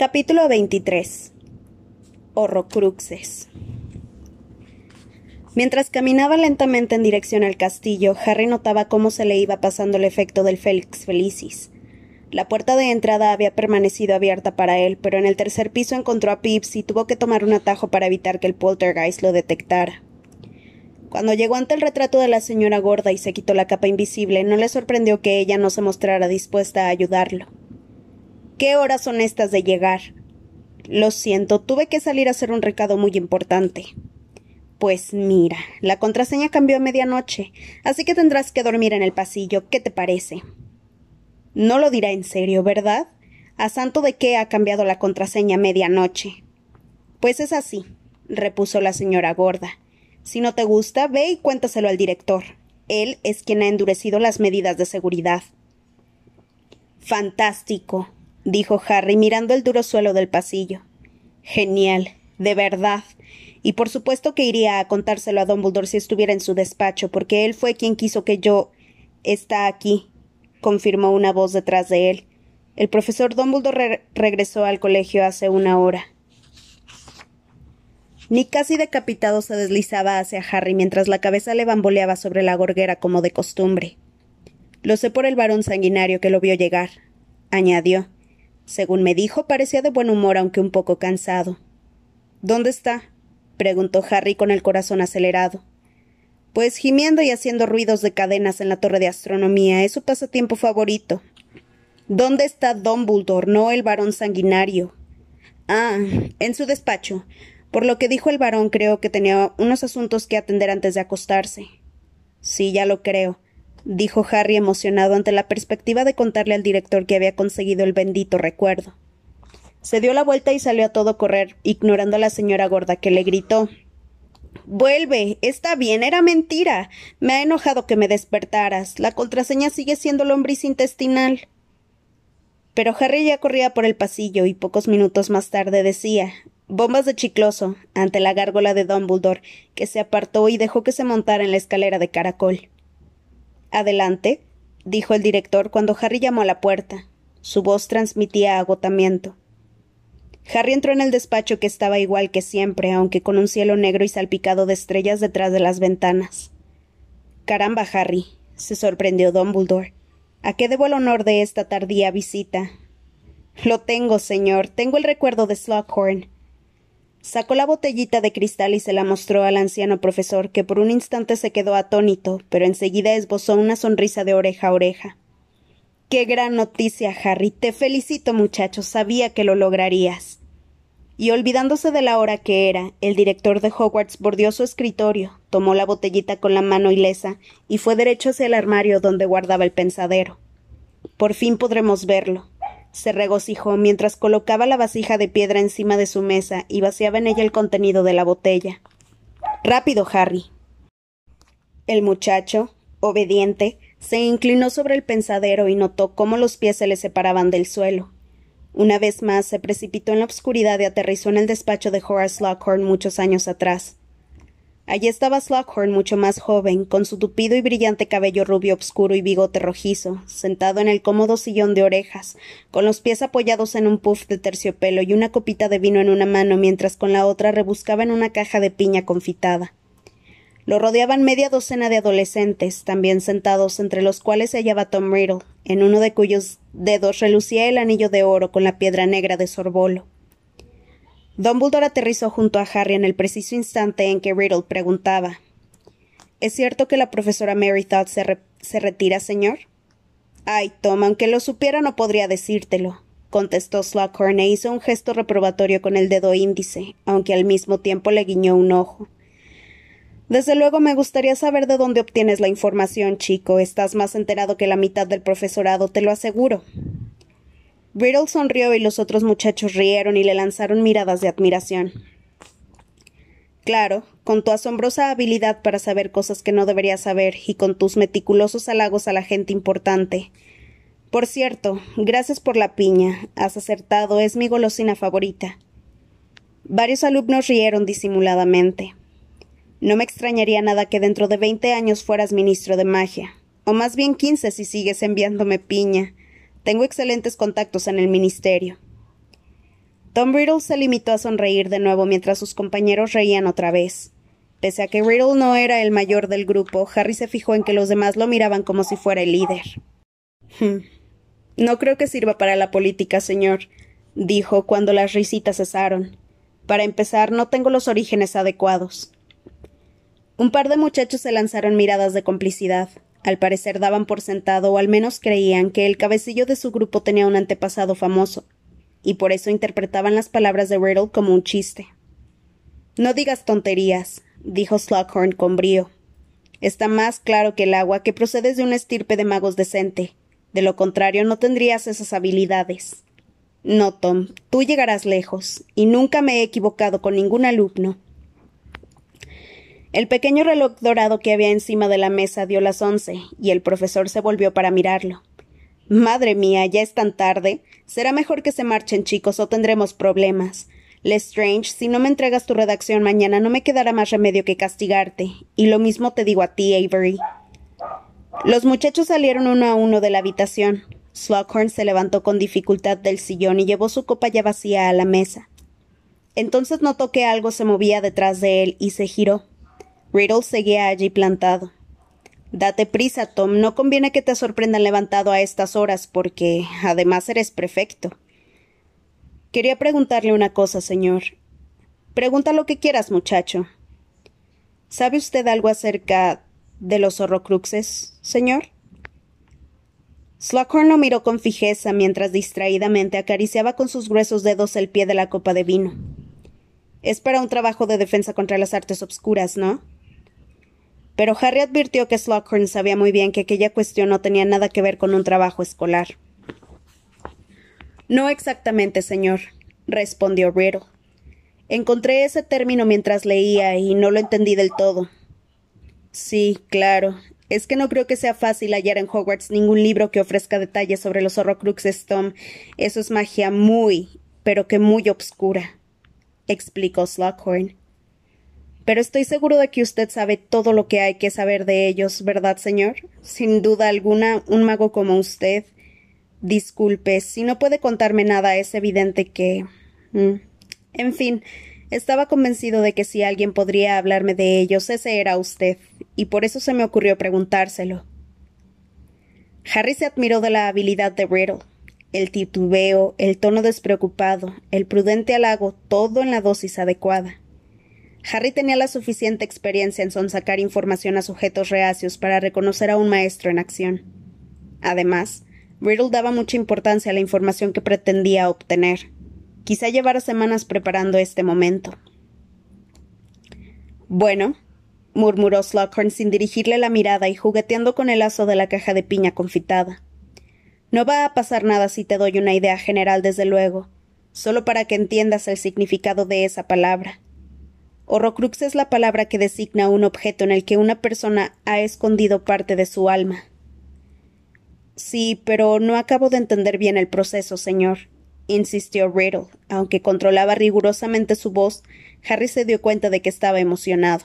Capítulo 23 Horrocruxes Mientras caminaba lentamente en dirección al castillo, Harry notaba cómo se le iba pasando el efecto del Félix Felicis. La puerta de entrada había permanecido abierta para él, pero en el tercer piso encontró a Pips y tuvo que tomar un atajo para evitar que el poltergeist lo detectara. Cuando llegó ante el retrato de la señora gorda y se quitó la capa invisible, no le sorprendió que ella no se mostrara dispuesta a ayudarlo. ¿Qué horas son estas de llegar? Lo siento, tuve que salir a hacer un recado muy importante. Pues mira, la contraseña cambió a medianoche, así que tendrás que dormir en el pasillo. ¿Qué te parece? No lo dirá en serio, ¿verdad? ¿A santo de qué ha cambiado la contraseña a medianoche? Pues es así, repuso la señora gorda. Si no te gusta, ve y cuéntaselo al director. Él es quien ha endurecido las medidas de seguridad. Fantástico, dijo Harry mirando el duro suelo del pasillo. Genial, de verdad. Y por supuesto que iría a contárselo a Dumbledore si estuviera en su despacho, porque él fue quien quiso que yo. está aquí, confirmó una voz detrás de él. El profesor Dumbledore regresó al colegio hace una hora. Nick casi decapitado se deslizaba hacia Harry mientras la cabeza le bamboleaba sobre la gorguera como de costumbre. Lo sé por el varón sanguinario que lo vio llegar, añadió. Según me dijo, parecía de buen humor aunque un poco cansado. ¿Dónde está? preguntó Harry con el corazón acelerado. Pues gimiendo y haciendo ruidos de cadenas en la torre de astronomía es su pasatiempo favorito. ¿Dónde está Dumbledore, no el varón sanguinario? Ah, en su despacho. Por lo que dijo el varón, creo que tenía unos asuntos que atender antes de acostarse. Sí, ya lo creo, dijo Harry emocionado ante la perspectiva de contarle al director que había conseguido el bendito recuerdo. Se dio la vuelta y salió a todo correr, ignorando a la señora gorda que le gritó Vuelve. Está bien, era mentira. Me ha enojado que me despertaras. La contraseña sigue siendo lombriz intestinal. Pero Harry ya corría por el pasillo y pocos minutos más tarde decía bombas de chicloso ante la gárgola de Dumbledore, que se apartó y dejó que se montara en la escalera de caracol. Adelante, dijo el director cuando Harry llamó a la puerta. Su voz transmitía agotamiento. Harry entró en el despacho que estaba igual que siempre, aunque con un cielo negro y salpicado de estrellas detrás de las ventanas. Caramba, Harry, se sorprendió Dumbledore. ¿A qué debo el honor de esta tardía visita? Lo tengo, señor. Tengo el recuerdo de Slughorn. Sacó la botellita de cristal y se la mostró al anciano profesor, que por un instante se quedó atónito, pero enseguida esbozó una sonrisa de oreja a oreja. Qué gran noticia, Harry. Te felicito, muchacho. Sabía que lo lograrías. Y olvidándose de la hora que era, el director de Hogwarts bordeó su escritorio, tomó la botellita con la mano ilesa y fue derecho hacia el armario donde guardaba el pensadero. Por fin podremos verlo. Se regocijó mientras colocaba la vasija de piedra encima de su mesa y vaciaba en ella el contenido de la botella. Rápido, Harry. El muchacho, obediente, se inclinó sobre el pensadero y notó cómo los pies se le separaban del suelo. Una vez más se precipitó en la oscuridad y aterrizó en el despacho de Horace Lockhorn muchos años atrás. Allí estaba Slughorn mucho más joven, con su tupido y brillante cabello rubio obscuro y bigote rojizo, sentado en el cómodo sillón de orejas, con los pies apoyados en un puff de terciopelo y una copita de vino en una mano mientras con la otra rebuscaba en una caja de piña confitada. Lo rodeaban media docena de adolescentes, también sentados, entre los cuales se hallaba Tom Riddle, en uno de cuyos dedos relucía el anillo de oro con la piedra negra de Sorbolo. Dumbledore aterrizó junto a Harry en el preciso instante en que Riddle preguntaba ¿Es cierto que la profesora Mary Todd se, se retira, señor? Ay, Tom, aunque lo supiera no podría decírtelo, contestó Slughorn e hizo un gesto reprobatorio con el dedo índice, aunque al mismo tiempo le guiñó un ojo. Desde luego me gustaría saber de dónde obtienes la información, chico. Estás más enterado que la mitad del profesorado, te lo aseguro. Riddle sonrió y los otros muchachos rieron y le lanzaron miradas de admiración. Claro, con tu asombrosa habilidad para saber cosas que no deberías saber y con tus meticulosos halagos a la gente importante. Por cierto, gracias por la piña. Has acertado, es mi golosina favorita. Varios alumnos rieron disimuladamente. No me extrañaría nada que dentro de veinte años fueras ministro de magia, o más bien quince si sigues enviándome piña. Tengo excelentes contactos en el ministerio. Tom Riddle se limitó a sonreír de nuevo mientras sus compañeros reían otra vez. Pese a que Riddle no era el mayor del grupo, Harry se fijó en que los demás lo miraban como si fuera el líder. Hmm. No creo que sirva para la política, señor, dijo cuando las risitas cesaron. Para empezar, no tengo los orígenes adecuados. Un par de muchachos se lanzaron miradas de complicidad. Al parecer daban por sentado, o al menos creían, que el cabecillo de su grupo tenía un antepasado famoso, y por eso interpretaban las palabras de Riddle como un chiste. No digas tonterías, dijo Slughorn con brío. Está más claro que el agua que procedes de una estirpe de magos decente. De lo contrario, no tendrías esas habilidades. No, Tom, tú llegarás lejos, y nunca me he equivocado con ningún alumno. El pequeño reloj dorado que había encima de la mesa dio las once, y el profesor se volvió para mirarlo. Madre mía, ya es tan tarde. Será mejor que se marchen, chicos, o tendremos problemas. Lestrange, si no me entregas tu redacción mañana, no me quedará más remedio que castigarte. Y lo mismo te digo a ti, Avery. Los muchachos salieron uno a uno de la habitación. Slughorn se levantó con dificultad del sillón y llevó su copa ya vacía a la mesa. Entonces notó que algo se movía detrás de él y se giró. Riddle seguía allí plantado. Date prisa, Tom. No conviene que te sorprendan levantado a estas horas, porque además eres prefecto. Quería preguntarle una cosa, señor. Pregunta lo que quieras, muchacho. ¿Sabe usted algo acerca de los horrocruxes, señor? Slughorn lo miró con fijeza mientras distraídamente acariciaba con sus gruesos dedos el pie de la copa de vino. Es para un trabajo de defensa contra las artes obscuras, ¿no? Pero Harry advirtió que Slughorn sabía muy bien que aquella cuestión no tenía nada que ver con un trabajo escolar. No exactamente, señor, respondió Riddle. Encontré ese término mientras leía y no lo entendí del todo. Sí, claro. Es que no creo que sea fácil hallar en Hogwarts ningún libro que ofrezca detalles sobre los Horrocruxes, Tom. Eso es magia muy, pero que muy obscura, explicó Slughorn. Pero estoy seguro de que usted sabe todo lo que hay que saber de ellos, ¿verdad, señor? Sin duda alguna, un mago como usted. Disculpe, si no puede contarme nada, es evidente que. Mm, en fin, estaba convencido de que si alguien podría hablarme de ellos, ese era usted, y por eso se me ocurrió preguntárselo. Harry se admiró de la habilidad de Riddle. El titubeo, el tono despreocupado, el prudente halago, todo en la dosis adecuada. Harry tenía la suficiente experiencia en sonsacar información a sujetos reacios para reconocer a un maestro en acción. Además, Riddle daba mucha importancia a la información que pretendía obtener. Quizá llevara semanas preparando este momento. Bueno, murmuró Slughorn sin dirigirle la mirada y jugueteando con el lazo de la caja de piña confitada. No va a pasar nada si te doy una idea general, desde luego, solo para que entiendas el significado de esa palabra. Horrocrux es la palabra que designa un objeto en el que una persona ha escondido parte de su alma. Sí, pero no acabo de entender bien el proceso, señor, insistió Riddle. Aunque controlaba rigurosamente su voz, Harry se dio cuenta de que estaba emocionado.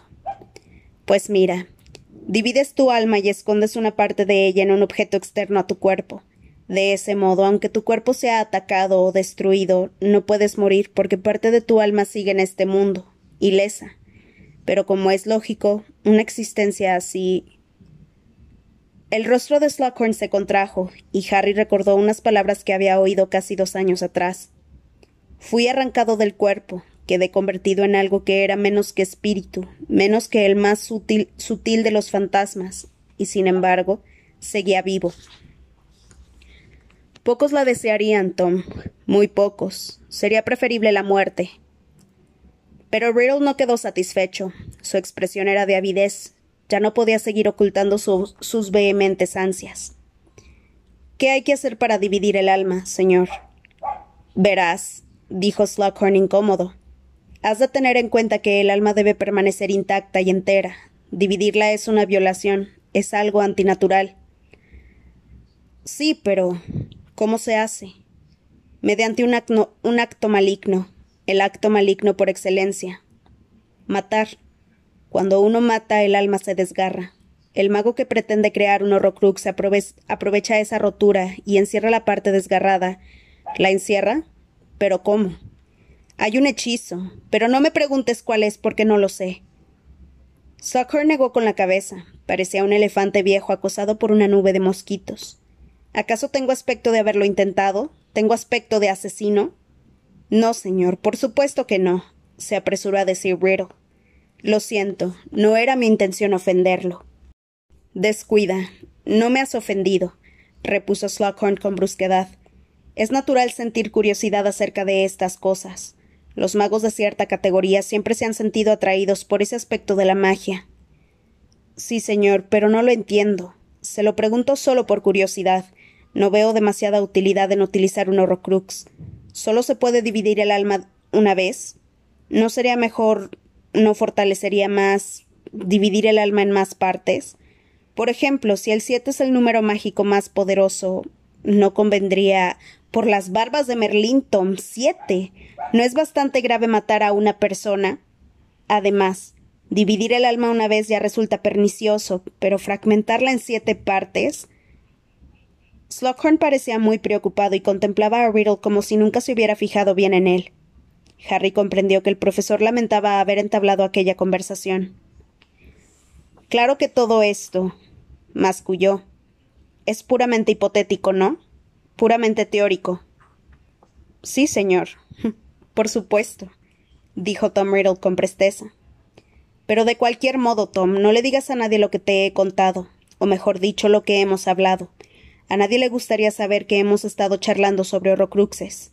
Pues mira, divides tu alma y escondes una parte de ella en un objeto externo a tu cuerpo. De ese modo, aunque tu cuerpo sea atacado o destruido, no puedes morir porque parte de tu alma sigue en este mundo, ilesa. Pero como es lógico, una existencia así. El rostro de Slughorn se contrajo, y Harry recordó unas palabras que había oído casi dos años atrás. Fui arrancado del cuerpo, quedé convertido en algo que era menos que espíritu, menos que el más sutil, sutil de los fantasmas, y sin embargo, seguía vivo. Pocos la desearían, Tom, muy pocos. Sería preferible la muerte, pero Riddle no quedó satisfecho. Su expresión era de avidez. Ya no podía seguir ocultando sus vehementes ansias. ¿Qué hay que hacer para dividir el alma, señor? Verás, dijo Slughorn incómodo. Has de tener en cuenta que el alma debe permanecer intacta y entera. Dividirla es una violación, es algo antinatural. Sí, pero ¿cómo se hace? Mediante un acto maligno, el acto maligno por excelencia. Matar. Cuando uno mata, el alma se desgarra. El mago que pretende crear un horrocrux aprovecha esa rotura y encierra la parte desgarrada. ¿La encierra? ¿Pero cómo? Hay un hechizo, pero no me preguntes cuál es porque no lo sé. Sucker negó con la cabeza. Parecía un elefante viejo acosado por una nube de mosquitos. ¿Acaso tengo aspecto de haberlo intentado? ¿Tengo aspecto de asesino? No, señor, por supuesto que no, se apresuró a decir Riddle. Lo siento, no era mi intención ofenderlo. Descuida, no me has ofendido, repuso Slughorn con brusquedad. Es natural sentir curiosidad acerca de estas cosas. Los magos de cierta categoría siempre se han sentido atraídos por ese aspecto de la magia. Sí, señor, pero no lo entiendo. Se lo pregunto solo por curiosidad. No veo demasiada utilidad en utilizar un horrocrux. ¿Solo se puede dividir el alma una vez? ¿No sería mejor, no fortalecería más dividir el alma en más partes? Por ejemplo, si el siete es el número mágico más poderoso, ¿no convendría por las barbas de Merlín, Tom, siete. ¿No es bastante grave matar a una persona? Además, dividir el alma una vez ya resulta pernicioso, pero fragmentarla en siete partes. Slughorn parecía muy preocupado y contemplaba a Riddle como si nunca se hubiera fijado bien en él. Harry comprendió que el profesor lamentaba haber entablado aquella conversación. Claro que todo esto, masculló, es puramente hipotético, ¿no? puramente teórico. Sí, señor. Por supuesto, dijo Tom Riddle con presteza. Pero de cualquier modo, Tom, no le digas a nadie lo que te he contado, o mejor dicho, lo que hemos hablado. A nadie le gustaría saber que hemos estado charlando sobre horrocruxes.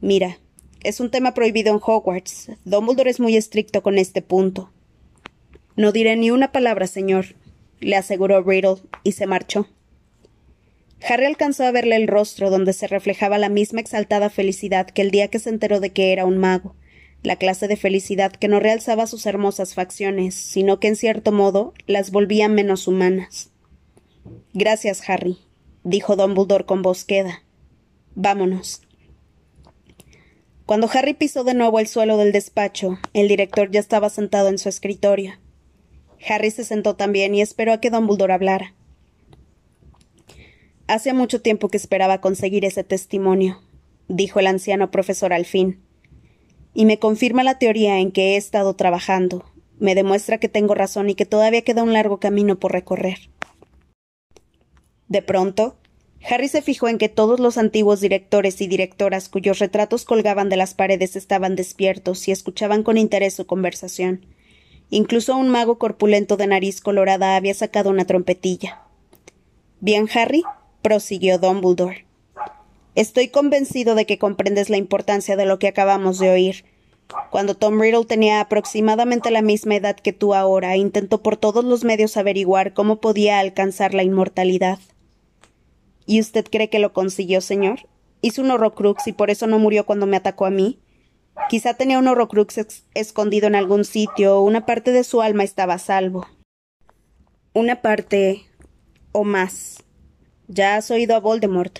Mira, es un tema prohibido en Hogwarts. Dumbledore es muy estricto con este punto. No diré ni una palabra, señor, le aseguró Riddle, y se marchó. Harry alcanzó a verle el rostro donde se reflejaba la misma exaltada felicidad que el día que se enteró de que era un mago, la clase de felicidad que no realzaba sus hermosas facciones, sino que en cierto modo las volvía menos humanas. Gracias, Harry, dijo Dumbledore con voz queda. Vámonos. Cuando Harry pisó de nuevo el suelo del despacho, el director ya estaba sentado en su escritorio. Harry se sentó también y esperó a que Dumbledore hablara. Hace mucho tiempo que esperaba conseguir ese testimonio, dijo el anciano profesor al fin. Y me confirma la teoría en que he estado trabajando. Me demuestra que tengo razón y que todavía queda un largo camino por recorrer. De pronto, Harry se fijó en que todos los antiguos directores y directoras cuyos retratos colgaban de las paredes estaban despiertos y escuchaban con interés su conversación. Incluso un mago corpulento de nariz colorada había sacado una trompetilla. Bien, Harry, prosiguió Dumbledore. Estoy convencido de que comprendes la importancia de lo que acabamos de oír. Cuando Tom Riddle tenía aproximadamente la misma edad que tú ahora, intentó por todos los medios averiguar cómo podía alcanzar la inmortalidad. ¿Y usted cree que lo consiguió, señor? Hizo un horrocrux y por eso no murió cuando me atacó a mí. Quizá tenía un horrocrux escondido en algún sitio, o una parte de su alma estaba a salvo. Una parte o más. Ya has oído a Voldemort.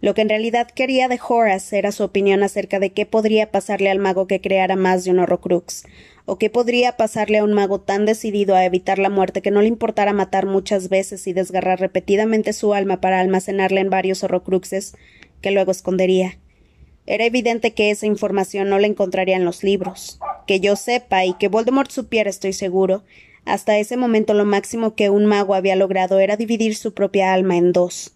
Lo que en realidad quería de Horace era su opinión acerca de qué podría pasarle al mago que creara más de un Horrocrux, o qué podría pasarle a un mago tan decidido a evitar la muerte que no le importara matar muchas veces y desgarrar repetidamente su alma para almacenarla en varios Horrocruxes que luego escondería. Era evidente que esa información no la encontraría en los libros. Que yo sepa y que Voldemort supiera, estoy seguro, hasta ese momento lo máximo que un mago había logrado era dividir su propia alma en dos.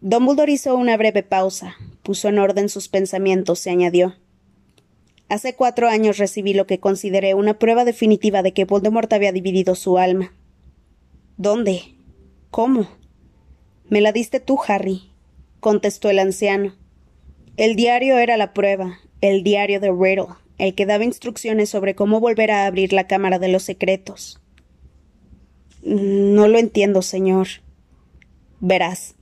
Dumbledore hizo una breve pausa, puso en orden sus pensamientos y añadió Hace cuatro años recibí lo que consideré una prueba definitiva de que Voldemort había dividido su alma. ¿Dónde? ¿Cómo? Me la diste tú, Harry, contestó el anciano. El diario era la prueba, el diario de Riddle, el que daba instrucciones sobre cómo volver a abrir la Cámara de los Secretos. No lo entiendo, señor. Verás.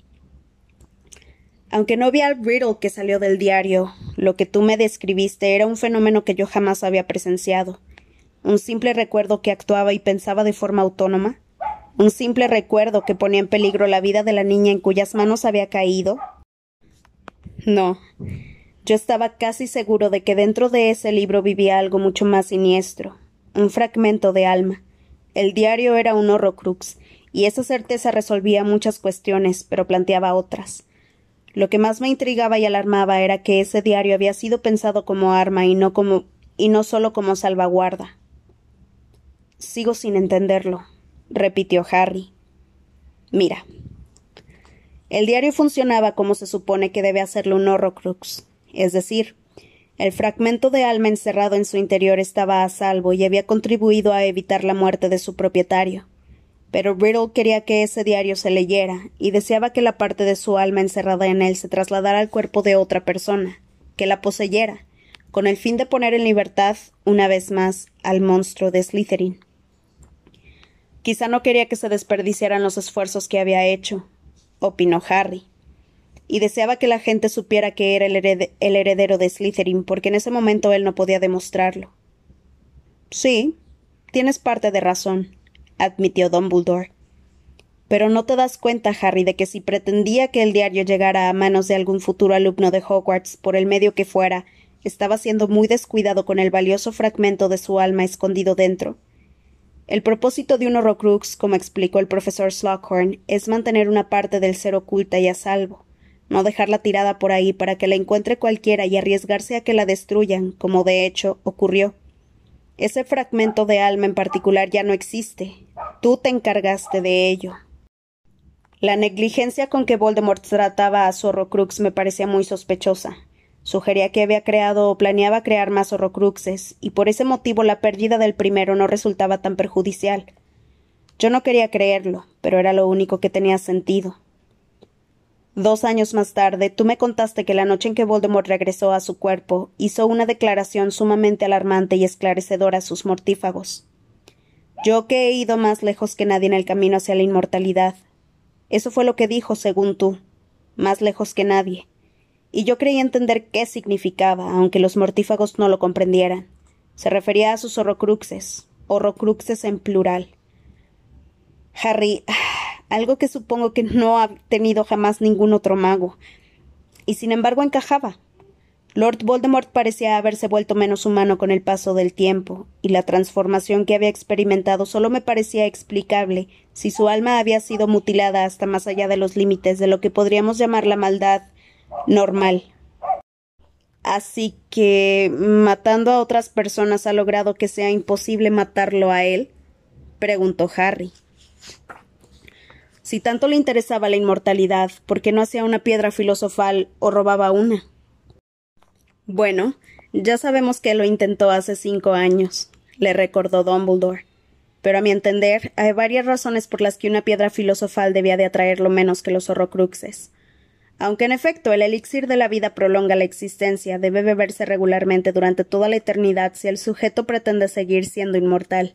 Aunque no vi al Riddle que salió del diario, lo que tú me describiste era un fenómeno que yo jamás había presenciado. Un simple recuerdo que actuaba y pensaba de forma autónoma. Un simple recuerdo que ponía en peligro la vida de la niña en cuyas manos había caído. No, yo estaba casi seguro de que dentro de ese libro vivía algo mucho más siniestro, un fragmento de alma. El diario era un horrocrux, y esa certeza resolvía muchas cuestiones, pero planteaba otras. Lo que más me intrigaba y alarmaba era que ese diario había sido pensado como arma y no como y no solo como salvaguarda. Sigo sin entenderlo, repitió Harry. Mira. El diario funcionaba como se supone que debe hacerlo un Horrocrux, es decir, el fragmento de alma encerrado en su interior estaba a salvo y había contribuido a evitar la muerte de su propietario. Pero Riddle quería que ese diario se leyera, y deseaba que la parte de su alma encerrada en él se trasladara al cuerpo de otra persona, que la poseyera, con el fin de poner en libertad, una vez más, al monstruo de Slytherin. Quizá no quería que se desperdiciaran los esfuerzos que había hecho, opinó Harry y deseaba que la gente supiera que era el, heredero de Slytherin, porque en ese momento él no podía demostrarlo. Sí, tienes parte de razón, admitió Dumbledore. Pero no te das cuenta, Harry, de que si pretendía que el diario llegara a manos de algún futuro alumno de Hogwarts, por el medio que fuera, estaba siendo muy descuidado con el valioso fragmento de su alma escondido dentro. El propósito de un Horrocrux, como explicó el profesor Slughorn, es mantener una parte del ser oculta y a salvo no dejarla tirada por ahí para que la encuentre cualquiera y arriesgarse a que la destruyan, como de hecho ocurrió. Ese fragmento de alma en particular ya no existe. Tú te encargaste de ello. La negligencia con que Voldemort trataba a su Horrocrux me parecía muy sospechosa. Sugería que había creado o planeaba crear más Horrocruxes, y por ese motivo la pérdida del primero no resultaba tan perjudicial. Yo no quería creerlo, pero era lo único que tenía sentido. Dos años más tarde, tú me contaste que la noche en que Voldemort regresó a su cuerpo, hizo una declaración sumamente alarmante y esclarecedora a sus mortífagos. Yo que he ido más lejos que nadie en el camino hacia la inmortalidad. Eso fue lo que dijo, según tú. Más lejos que nadie. Y yo creí entender qué significaba, aunque los mortífagos no lo comprendieran. Se refería a sus horrocruxes, horrocruxes en plural. Harry, algo que supongo que no ha tenido jamás ningún otro mago. Y sin embargo encajaba. Lord Voldemort parecía haberse vuelto menos humano con el paso del tiempo, y la transformación que había experimentado solo me parecía explicable si su alma había sido mutilada hasta más allá de los límites de lo que podríamos llamar la maldad normal. Así que matando a otras personas ha logrado que sea imposible matarlo a él? preguntó Harry. Si tanto le interesaba la inmortalidad, ¿por qué no hacía una piedra filosofal o robaba una? Bueno, ya sabemos que lo intentó hace cinco años, le recordó Dumbledore. Pero a mi entender, hay varias razones por las que una piedra filosofal debía de atraerlo menos que los horrocruxes. Aunque en efecto el elixir de la vida prolonga la existencia, debe beberse regularmente durante toda la eternidad si el sujeto pretende seguir siendo inmortal.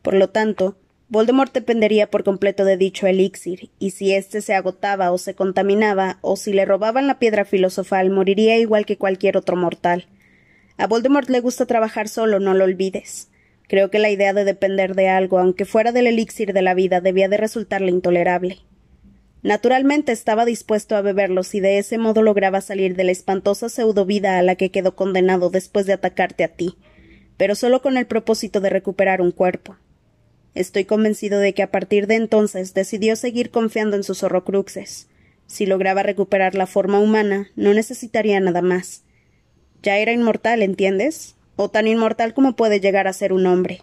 Por lo tanto, Voldemort dependería por completo de dicho elixir, y si éste se agotaba o se contaminaba, o si le robaban la piedra filosofal, moriría igual que cualquier otro mortal. A Voldemort le gusta trabajar solo, no lo olvides. Creo que la idea de depender de algo, aunque fuera del elixir de la vida, debía de resultarle intolerable. Naturalmente estaba dispuesto a beberlo si de ese modo lograba salir de la espantosa pseudovida a la que quedó condenado después de atacarte a ti, pero solo con el propósito de recuperar un cuerpo. Estoy convencido de que a partir de entonces decidió seguir confiando en sus horrocruxes. Si lograba recuperar la forma humana, no necesitaría nada más. Ya era inmortal, ¿entiendes? O tan inmortal como puede llegar a ser un hombre.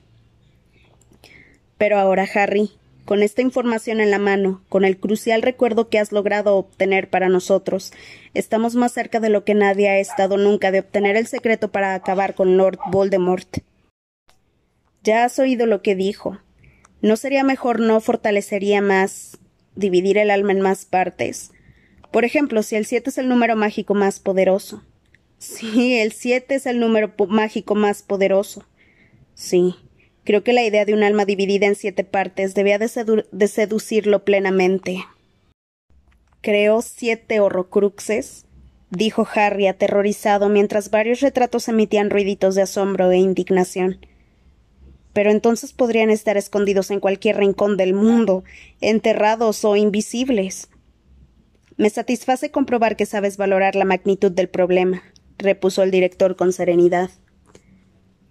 Pero ahora, Harry, con esta información en la mano, con el crucial recuerdo que has logrado obtener para nosotros, estamos más cerca de lo que nadie ha estado nunca de obtener el secreto para acabar con Lord Voldemort. Ya has oído lo que dijo. ¿No sería mejor no fortalecería más dividir el alma en más partes? Por ejemplo, si el siete es el número mágico más poderoso. Sí, el siete es el número mágico más poderoso. Sí, creo que la idea de un alma dividida en siete partes debía de, de seducirlo plenamente. Creo siete horrocruxes, dijo Harry aterrorizado mientras varios retratos emitían ruiditos de asombro e indignación pero entonces podrían estar escondidos en cualquier rincón del mundo, enterrados o invisibles. Me satisface comprobar que sabes valorar la magnitud del problema, repuso el director con serenidad.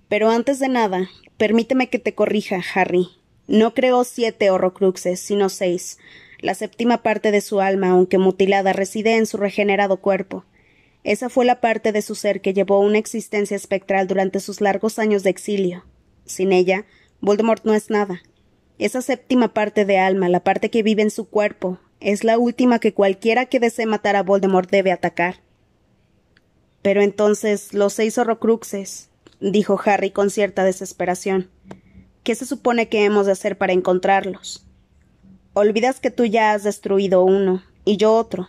Pero antes de nada, permíteme que te corrija, Harry. No creo siete horrocruxes, sino seis. La séptima parte de su alma, aunque mutilada, reside en su regenerado cuerpo. Esa fue la parte de su ser que llevó una existencia espectral durante sus largos años de exilio. Sin ella, Voldemort no es nada. Esa séptima parte de alma, la parte que vive en su cuerpo, es la última que cualquiera que desee matar a Voldemort debe atacar. Pero entonces, los seis horrocruxes, dijo Harry con cierta desesperación. ¿Qué se supone que hemos de hacer para encontrarlos? Olvidas que tú ya has destruido uno y yo otro.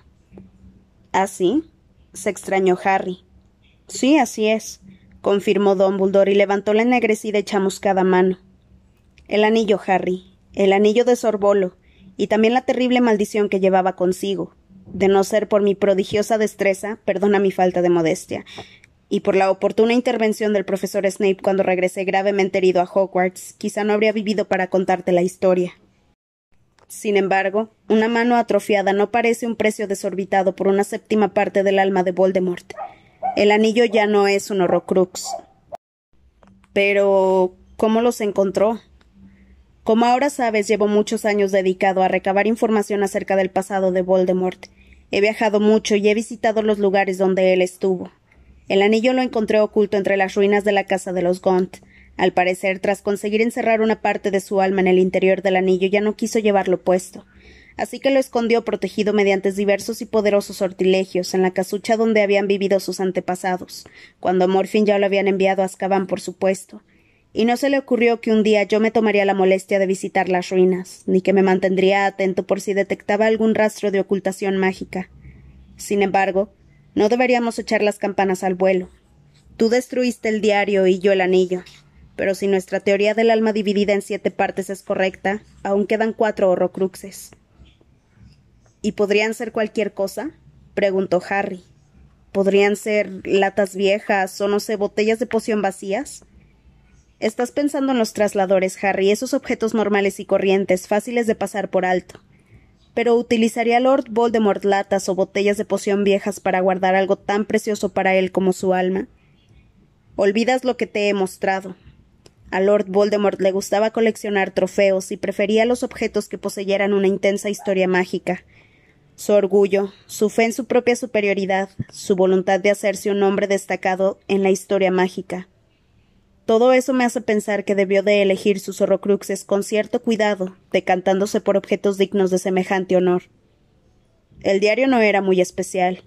¿Ah, sí? se extrañó Harry. Sí, así es, confirmó Dumbledore y levantó la ennegrecida y chamuscada mano. El anillo, Harry, el anillo de Sorbolo, y también la terrible maldición que llevaba consigo. De no ser por mi prodigiosa destreza, perdona mi falta de modestia, y por la oportuna intervención del profesor Snape cuando regresé gravemente herido a Hogwarts, quizá no habría vivido para contarte la historia. Sin embargo, una mano atrofiada no parece un precio desorbitado por una séptima parte del alma de Voldemort. El anillo ya no es un horrocrux. Pero. ¿cómo los encontró? Como ahora sabes, llevo muchos años dedicado a recabar información acerca del pasado de Voldemort. He viajado mucho y he visitado los lugares donde él estuvo. El anillo lo encontré oculto entre las ruinas de la casa de los Gaunt, al parecer, tras conseguir encerrar una parte de su alma en el interior del anillo, ya no quiso llevarlo puesto. Así que lo escondió protegido mediante diversos y poderosos sortilegios en la casucha donde habían vivido sus antepasados, cuando Morfin ya lo habían enviado a Azkaban, por supuesto. Y no se le ocurrió que un día yo me tomaría la molestia de visitar las ruinas, ni que me mantendría atento por si detectaba algún rastro de ocultación mágica. Sin embargo, no deberíamos echar las campanas al vuelo. Tú destruiste el diario y yo el anillo. Pero si nuestra teoría del alma dividida en siete partes es correcta, aún quedan cuatro horrocruxes. ¿Y podrían ser cualquier cosa? preguntó Harry. ¿Podrían ser latas viejas o no sé, botellas de poción vacías? Estás pensando en los trasladores, Harry, esos objetos normales y corrientes, fáciles de pasar por alto. Pero ¿utilizaría Lord Voldemort latas o botellas de poción viejas para guardar algo tan precioso para él como su alma? Olvidas lo que te he mostrado, a Lord Voldemort le gustaba coleccionar trofeos y prefería los objetos que poseyeran una intensa historia mágica. Su orgullo, su fe en su propia superioridad, su voluntad de hacerse un hombre destacado en la historia mágica. Todo eso me hace pensar que debió de elegir sus horrocruxes con cierto cuidado, decantándose por objetos dignos de semejante honor. El diario no era muy especial.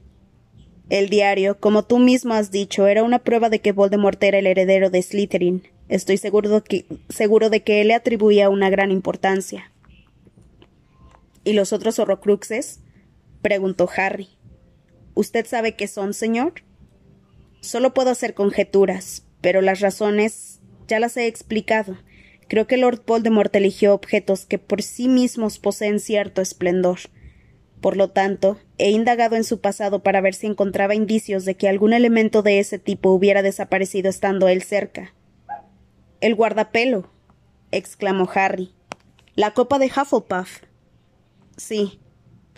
El diario, como tú mismo has dicho, era una prueba de que Voldemort era el heredero de Slytherin, Estoy seguro de, que, seguro de que él le atribuía una gran importancia. ¿Y los otros horrocruxes? Preguntó Harry. ¿Usted sabe qué son, señor? Solo puedo hacer conjeturas, pero las razones ya las he explicado. Creo que Lord Voldemort eligió objetos que por sí mismos poseen cierto esplendor. Por lo tanto, he indagado en su pasado para ver si encontraba indicios de que algún elemento de ese tipo hubiera desaparecido estando él cerca. El guardapelo, exclamó Harry. La copa de Hufflepuff. Sí,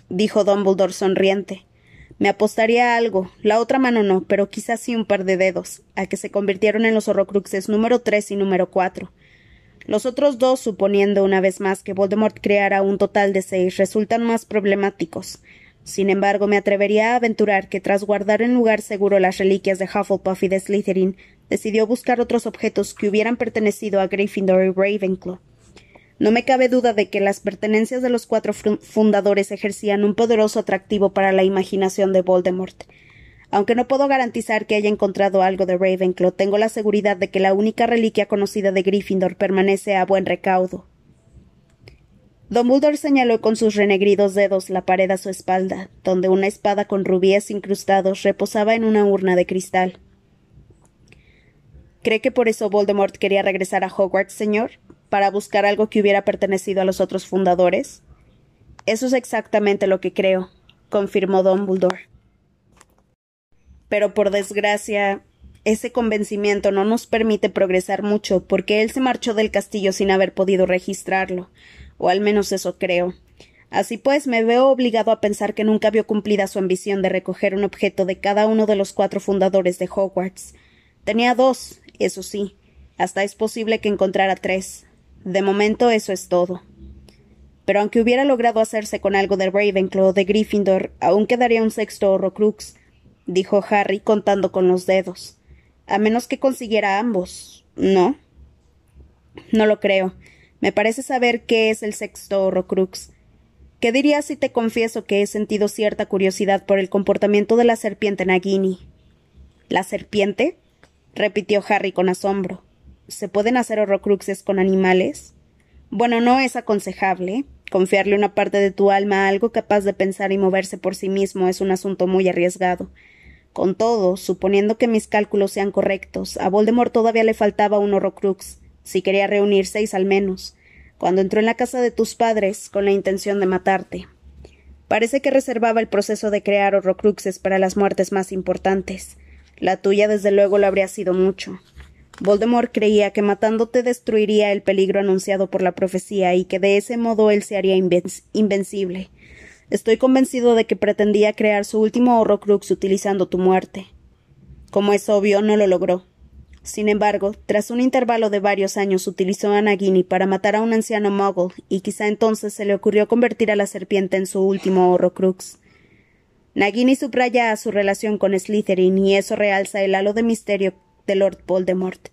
dijo Dumbledore sonriente. Me apostaría a algo, la otra mano no, pero quizás sí un par de dedos, a que se convirtieron en los horrocruxes número tres y número cuatro. Los otros dos, suponiendo una vez más que Voldemort creara un total de seis, resultan más problemáticos. Sin embargo, me atrevería a aventurar que tras guardar en lugar seguro las reliquias de Hufflepuff y de Slytherin, decidió buscar otros objetos que hubieran pertenecido a Gryffindor y Ravenclaw. No me cabe duda de que las pertenencias de los cuatro fundadores ejercían un poderoso atractivo para la imaginación de Voldemort. Aunque no puedo garantizar que haya encontrado algo de Ravenclaw, tengo la seguridad de que la única reliquia conocida de Gryffindor permanece a buen recaudo. Dumbledore señaló con sus renegridos dedos la pared a su espalda, donde una espada con rubíes incrustados reposaba en una urna de cristal. ¿Cree que por eso Voldemort quería regresar a Hogwarts, señor? ¿Para buscar algo que hubiera pertenecido a los otros fundadores? Eso es exactamente lo que creo, confirmó Dumbledore. Pero por desgracia, ese convencimiento no nos permite progresar mucho, porque él se marchó del castillo sin haber podido registrarlo, o al menos eso creo. Así pues, me veo obligado a pensar que nunca vio cumplida su ambición de recoger un objeto de cada uno de los cuatro fundadores de Hogwarts. Tenía dos, eso sí, hasta es posible que encontrara tres. De momento eso es todo. Pero aunque hubiera logrado hacerse con algo de Ravenclaw o de Gryffindor, aún quedaría un sexto Horrocrux, dijo Harry contando con los dedos. A menos que consiguiera ambos, ¿no? No lo creo. Me parece saber qué es el sexto Horrocrux. ¿Qué dirías si te confieso que he sentido cierta curiosidad por el comportamiento de la serpiente Nagini? ¿La serpiente? repitió Harry con asombro. ¿Se pueden hacer horrocruxes con animales? Bueno, no es aconsejable. Confiarle una parte de tu alma a algo capaz de pensar y moverse por sí mismo es un asunto muy arriesgado. Con todo, suponiendo que mis cálculos sean correctos, a Voldemort todavía le faltaba un horrocrux, si quería reunir seis al menos cuando entró en la casa de tus padres con la intención de matarte. Parece que reservaba el proceso de crear horrocruxes para las muertes más importantes. La tuya, desde luego, lo habría sido mucho. Voldemort creía que matándote destruiría el peligro anunciado por la profecía y que de ese modo él se haría invencible. Estoy convencido de que pretendía crear su último horrocrux utilizando tu muerte. Como es obvio, no lo logró. Sin embargo, tras un intervalo de varios años utilizó a Nagini para matar a un anciano muggle y quizá entonces se le ocurrió convertir a la serpiente en su último horrocrux. Nagini subraya a su relación con Slytherin y eso realza el halo de misterio de Lord Voldemort.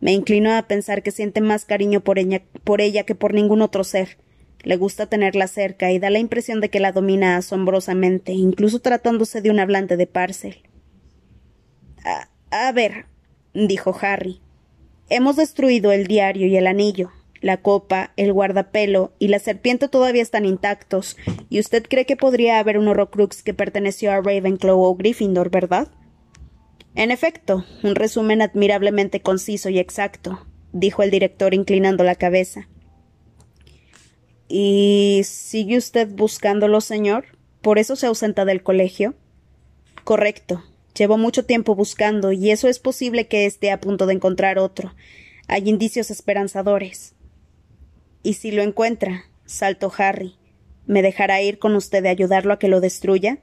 Me inclino a pensar que siente más cariño por ella, que por ningún otro ser. Le gusta tenerla cerca y da la impresión de que la domina asombrosamente, incluso tratándose de un hablante de Parcel. A, a ver, dijo Harry. Hemos destruido el diario y el anillo. La copa, el guardapelo y la serpiente todavía están intactos, y usted cree que podría haber un Horrocrux que perteneció a Ravenclaw o Gryffindor, ¿verdad? En efecto, un resumen admirablemente conciso y exacto, dijo el director inclinando la cabeza. ¿Y sigue usted buscándolo, señor? ¿Por eso se ausenta del colegio? Correcto. Llevo mucho tiempo buscando, y eso es posible que esté a punto de encontrar otro. Hay indicios esperanzadores. ¿Y si lo encuentra? saltó Harry. ¿Me dejará ir con usted de ayudarlo a que lo destruya?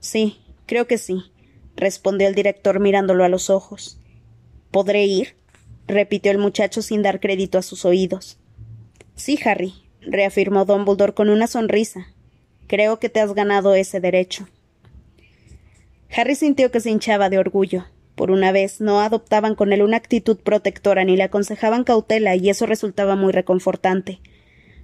Sí, creo que sí, respondió el director mirándolo a los ojos. ¿Podré ir? repitió el muchacho sin dar crédito a sus oídos. Sí, Harry, reafirmó Dumbledore con una sonrisa. Creo que te has ganado ese derecho. Harry sintió que se hinchaba de orgullo. Por una vez no adoptaban con él una actitud protectora ni le aconsejaban cautela y eso resultaba muy reconfortante.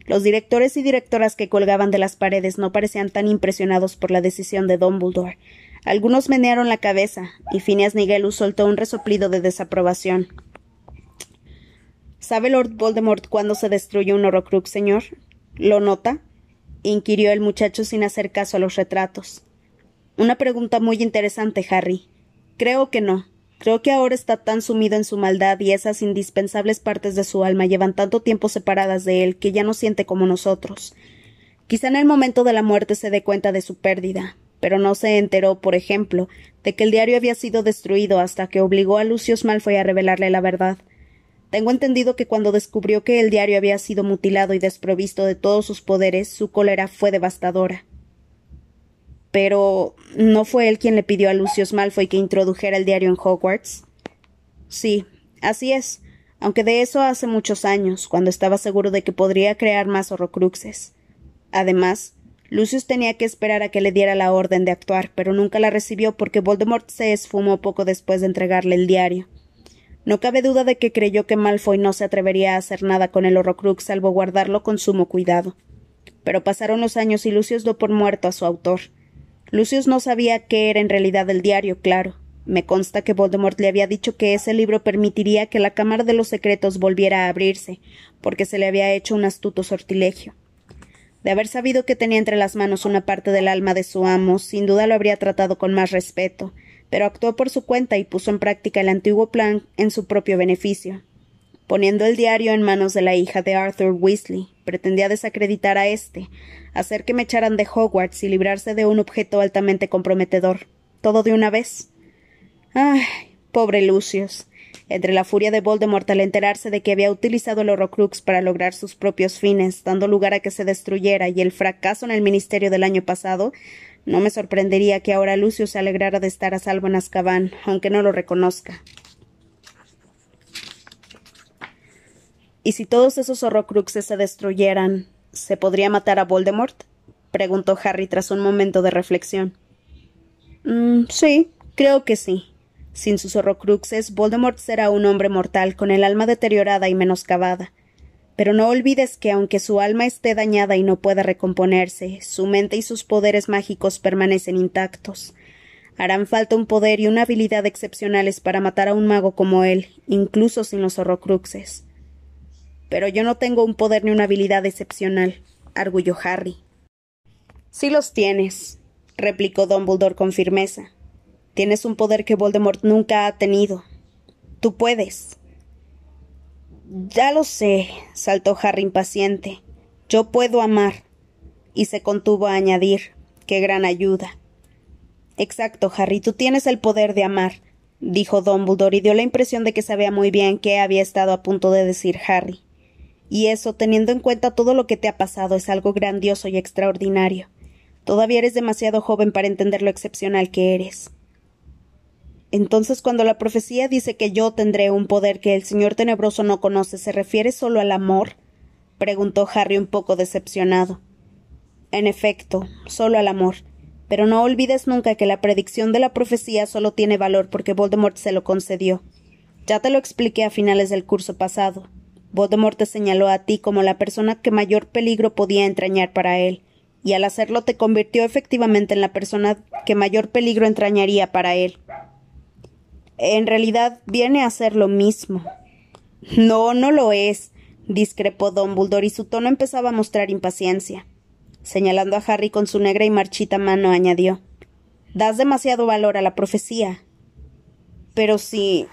Los directores y directoras que colgaban de las paredes no parecían tan impresionados por la decisión de Dumbledore. Algunos menearon la cabeza, y Phineas Nigelus soltó un resoplido de desaprobación. ¿Sabe Lord Voldemort cuándo se destruye un Horrocrux, señor? ¿Lo nota? inquirió el muchacho sin hacer caso a los retratos. Una pregunta muy interesante, Harry. Creo que no. Creo que ahora está tan sumido en su maldad y esas indispensables partes de su alma llevan tanto tiempo separadas de él que ya no siente como nosotros. Quizá en el momento de la muerte se dé cuenta de su pérdida, pero no se enteró, por ejemplo, de que el diario había sido destruido hasta que obligó a Lucius Malfoy a revelarle la verdad. Tengo entendido que cuando descubrió que el diario había sido mutilado y desprovisto de todos sus poderes, su cólera fue devastadora. Pero ¿no fue él quien le pidió a Lucius Malfoy que introdujera el diario en Hogwarts? Sí, así es, aunque de eso hace muchos años, cuando estaba seguro de que podría crear más horrocruxes. Además, Lucius tenía que esperar a que le diera la orden de actuar, pero nunca la recibió porque Voldemort se esfumó poco después de entregarle el diario. No cabe duda de que creyó que Malfoy no se atrevería a hacer nada con el horrocrux salvo guardarlo con sumo cuidado. Pero pasaron los años y Lucius dio por muerto a su autor. Lucius no sabía qué era en realidad el diario, claro. Me consta que Voldemort le había dicho que ese libro permitiría que la Cámara de los Secretos volviera a abrirse, porque se le había hecho un astuto sortilegio. De haber sabido que tenía entre las manos una parte del alma de su amo, sin duda lo habría tratado con más respeto, pero actuó por su cuenta y puso en práctica el antiguo plan en su propio beneficio. Poniendo el diario en manos de la hija de Arthur Weasley, pretendía desacreditar a éste, hacer que me echaran de Hogwarts y librarse de un objeto altamente comprometedor. Todo de una vez. Ay, pobre Lucius. Entre la furia de Voldemort al enterarse de que había utilizado el Horrocrux para lograr sus propios fines, dando lugar a que se destruyera, y el fracaso en el ministerio del año pasado, no me sorprendería que ahora Lucius se alegrara de estar a salvo en Azkaban, aunque no lo reconozca. Y si todos esos horrocruxes se destruyeran, ¿Se podría matar a Voldemort? preguntó Harry tras un momento de reflexión. Mm, sí, creo que sí. Sin sus horrocruxes, Voldemort será un hombre mortal con el alma deteriorada y menoscabada. Pero no olvides que aunque su alma esté dañada y no pueda recomponerse, su mente y sus poderes mágicos permanecen intactos. Harán falta un poder y una habilidad excepcionales para matar a un mago como él, incluso sin los horrocruxes. Pero yo no tengo un poder ni una habilidad excepcional, arguyó Harry. Sí los tienes, replicó Dumbledore con firmeza. Tienes un poder que Voldemort nunca ha tenido. Tú puedes. Ya lo sé, saltó Harry impaciente. Yo puedo amar. Y se contuvo a añadir. Qué gran ayuda. Exacto, Harry, tú tienes el poder de amar, dijo Dumbledore y dio la impresión de que sabía muy bien qué había estado a punto de decir Harry. Y eso, teniendo en cuenta todo lo que te ha pasado, es algo grandioso y extraordinario. Todavía eres demasiado joven para entender lo excepcional que eres. Entonces, cuando la profecía dice que yo tendré un poder que el señor tenebroso no conoce, ¿se refiere solo al amor? preguntó Harry un poco decepcionado. En efecto, solo al amor. Pero no olvides nunca que la predicción de la profecía solo tiene valor porque Voldemort se lo concedió. Ya te lo expliqué a finales del curso pasado. Voldemort te señaló a ti como la persona que mayor peligro podía entrañar para él, y al hacerlo te convirtió efectivamente en la persona que mayor peligro entrañaría para él. En realidad viene a ser lo mismo. No, no lo es, discrepó Dumbledore y su tono empezaba a mostrar impaciencia. Señalando a Harry con su negra y marchita mano, añadió Das demasiado valor a la profecía. Pero si.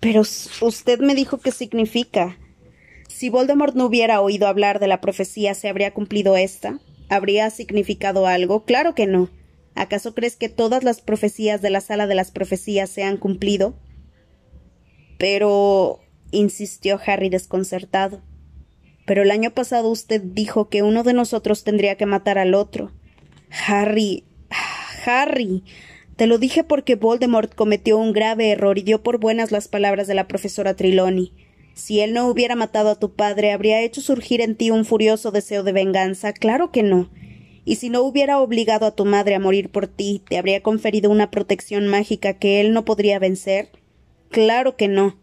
Pero usted me dijo qué significa. Si Voldemort no hubiera oído hablar de la profecía, ¿se habría cumplido esta? ¿Habría significado algo? Claro que no. ¿Acaso crees que todas las profecías de la sala de las profecías se han cumplido? Pero. insistió Harry desconcertado. Pero el año pasado usted dijo que uno de nosotros tendría que matar al otro. Harry. Harry. Te lo dije porque Voldemort cometió un grave error y dio por buenas las palabras de la profesora Triloni. Si él no hubiera matado a tu padre, ¿habría hecho surgir en ti un furioso deseo de venganza? Claro que no. Y si no hubiera obligado a tu madre a morir por ti, ¿te habría conferido una protección mágica que él no podría vencer? Claro que no.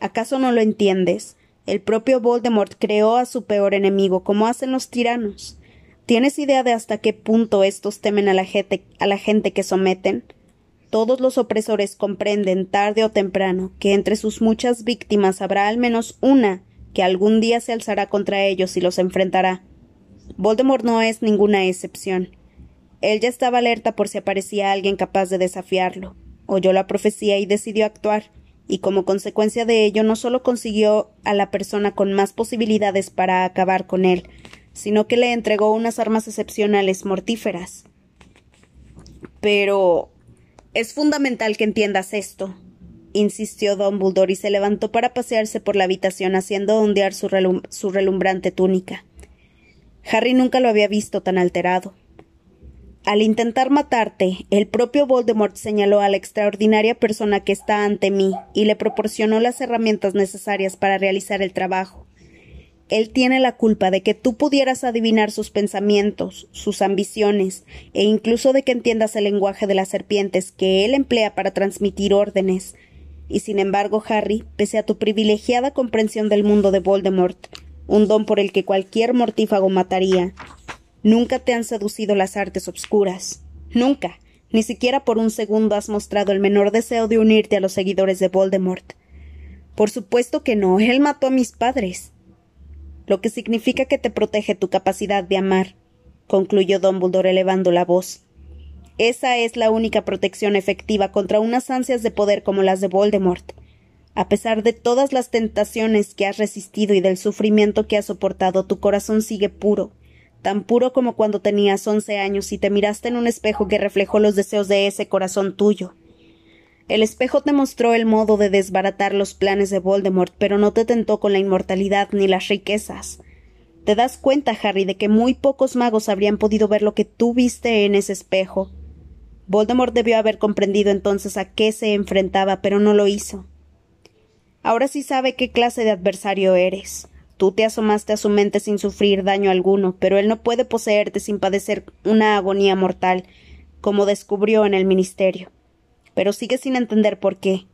¿Acaso no lo entiendes? El propio Voldemort creó a su peor enemigo, como hacen los tiranos. ¿Tienes idea de hasta qué punto estos temen a la gente, a la gente que someten? Todos los opresores comprenden tarde o temprano que entre sus muchas víctimas habrá al menos una que algún día se alzará contra ellos y los enfrentará. Voldemort no es ninguna excepción. Él ya estaba alerta por si aparecía alguien capaz de desafiarlo. Oyó la profecía y decidió actuar, y como consecuencia de ello no solo consiguió a la persona con más posibilidades para acabar con él, sino que le entregó unas armas excepcionales mortíferas. Pero es fundamental que entiendas esto, insistió Dumbledore y se levantó para pasearse por la habitación haciendo ondear su, relumbrante túnica. Harry nunca lo había visto tan alterado. Al intentar matarte, el propio Voldemort señaló a la extraordinaria persona que está ante mí y le proporcionó las herramientas necesarias para realizar el trabajo. Él tiene la culpa de que tú pudieras adivinar sus pensamientos, sus ambiciones, e incluso de que entiendas el lenguaje de las serpientes que él emplea para transmitir órdenes. Y sin embargo, Harry, pese a tu privilegiada comprensión del mundo de Voldemort, un don por el que cualquier mortífago mataría, nunca te han seducido las artes obscuras. Nunca. Ni siquiera por un segundo has mostrado el menor deseo de unirte a los seguidores de Voldemort. Por supuesto que no. Él mató a mis padres lo que significa que te protege tu capacidad de amar, concluyó Dumbledore elevando la voz. Esa es la única protección efectiva contra unas ansias de poder como las de Voldemort. A pesar de todas las tentaciones que has resistido y del sufrimiento que has soportado, tu corazón sigue puro, tan puro como cuando tenías once años y te miraste en un espejo que reflejó los deseos de ese corazón tuyo. El espejo te mostró el modo de desbaratar los planes de Voldemort, pero no te tentó con la inmortalidad ni las riquezas. Te das cuenta, Harry, de que muy pocos magos habrían podido ver lo que tú viste en ese espejo. Voldemort debió haber comprendido entonces a qué se enfrentaba, pero no lo hizo. Ahora sí sabe qué clase de adversario eres. Tú te asomaste a su mente sin sufrir daño alguno, pero él no puede poseerte sin padecer una agonía mortal, como descubrió en el ministerio. Pero sigue sin entender por qué.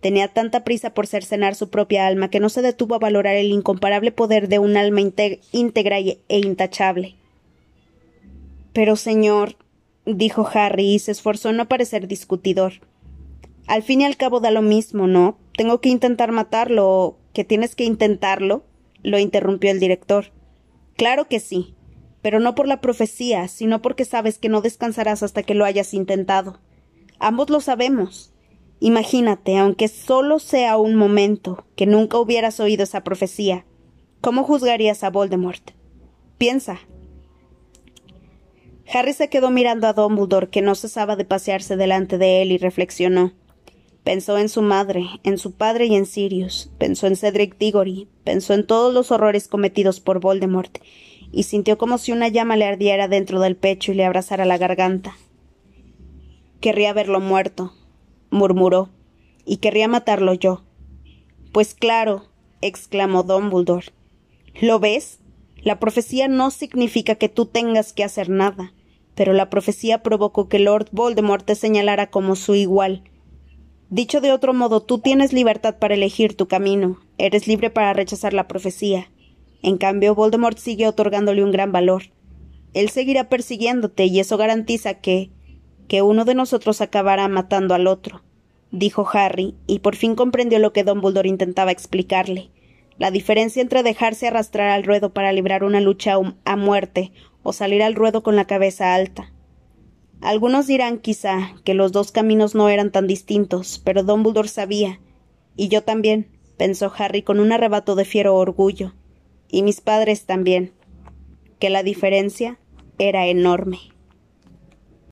Tenía tanta prisa por cercenar su propia alma que no se detuvo a valorar el incomparable poder de un alma íntegra e intachable. Pero, señor, dijo Harry y se esforzó en no parecer discutidor. Al fin y al cabo da lo mismo, ¿no? Tengo que intentar matarlo que tienes que intentarlo, lo interrumpió el director. Claro que sí, pero no por la profecía, sino porque sabes que no descansarás hasta que lo hayas intentado. Ambos lo sabemos. Imagínate, aunque solo sea un momento, que nunca hubieras oído esa profecía. ¿Cómo juzgarías a Voldemort? Piensa. Harry se quedó mirando a Dumbledore, que no cesaba de pasearse delante de él, y reflexionó. Pensó en su madre, en su padre y en Sirius, pensó en Cedric Diggory, pensó en todos los horrores cometidos por Voldemort, y sintió como si una llama le ardiera dentro del pecho y le abrazara la garganta. Querría verlo muerto, murmuró, y querría matarlo yo. Pues claro, exclamó Dumbledore. ¿Lo ves? La profecía no significa que tú tengas que hacer nada, pero la profecía provocó que Lord Voldemort te señalara como su igual. Dicho de otro modo, tú tienes libertad para elegir tu camino, eres libre para rechazar la profecía. En cambio, Voldemort sigue otorgándole un gran valor. Él seguirá persiguiéndote y eso garantiza que, que uno de nosotros acabará matando al otro, dijo Harry, y por fin comprendió lo que Dumbledore intentaba explicarle. La diferencia entre dejarse arrastrar al ruedo para librar una lucha a muerte o salir al ruedo con la cabeza alta. Algunos dirán quizá que los dos caminos no eran tan distintos, pero Dumbledore sabía, y yo también, pensó Harry con un arrebato de fiero orgullo, y mis padres también, que la diferencia era enorme.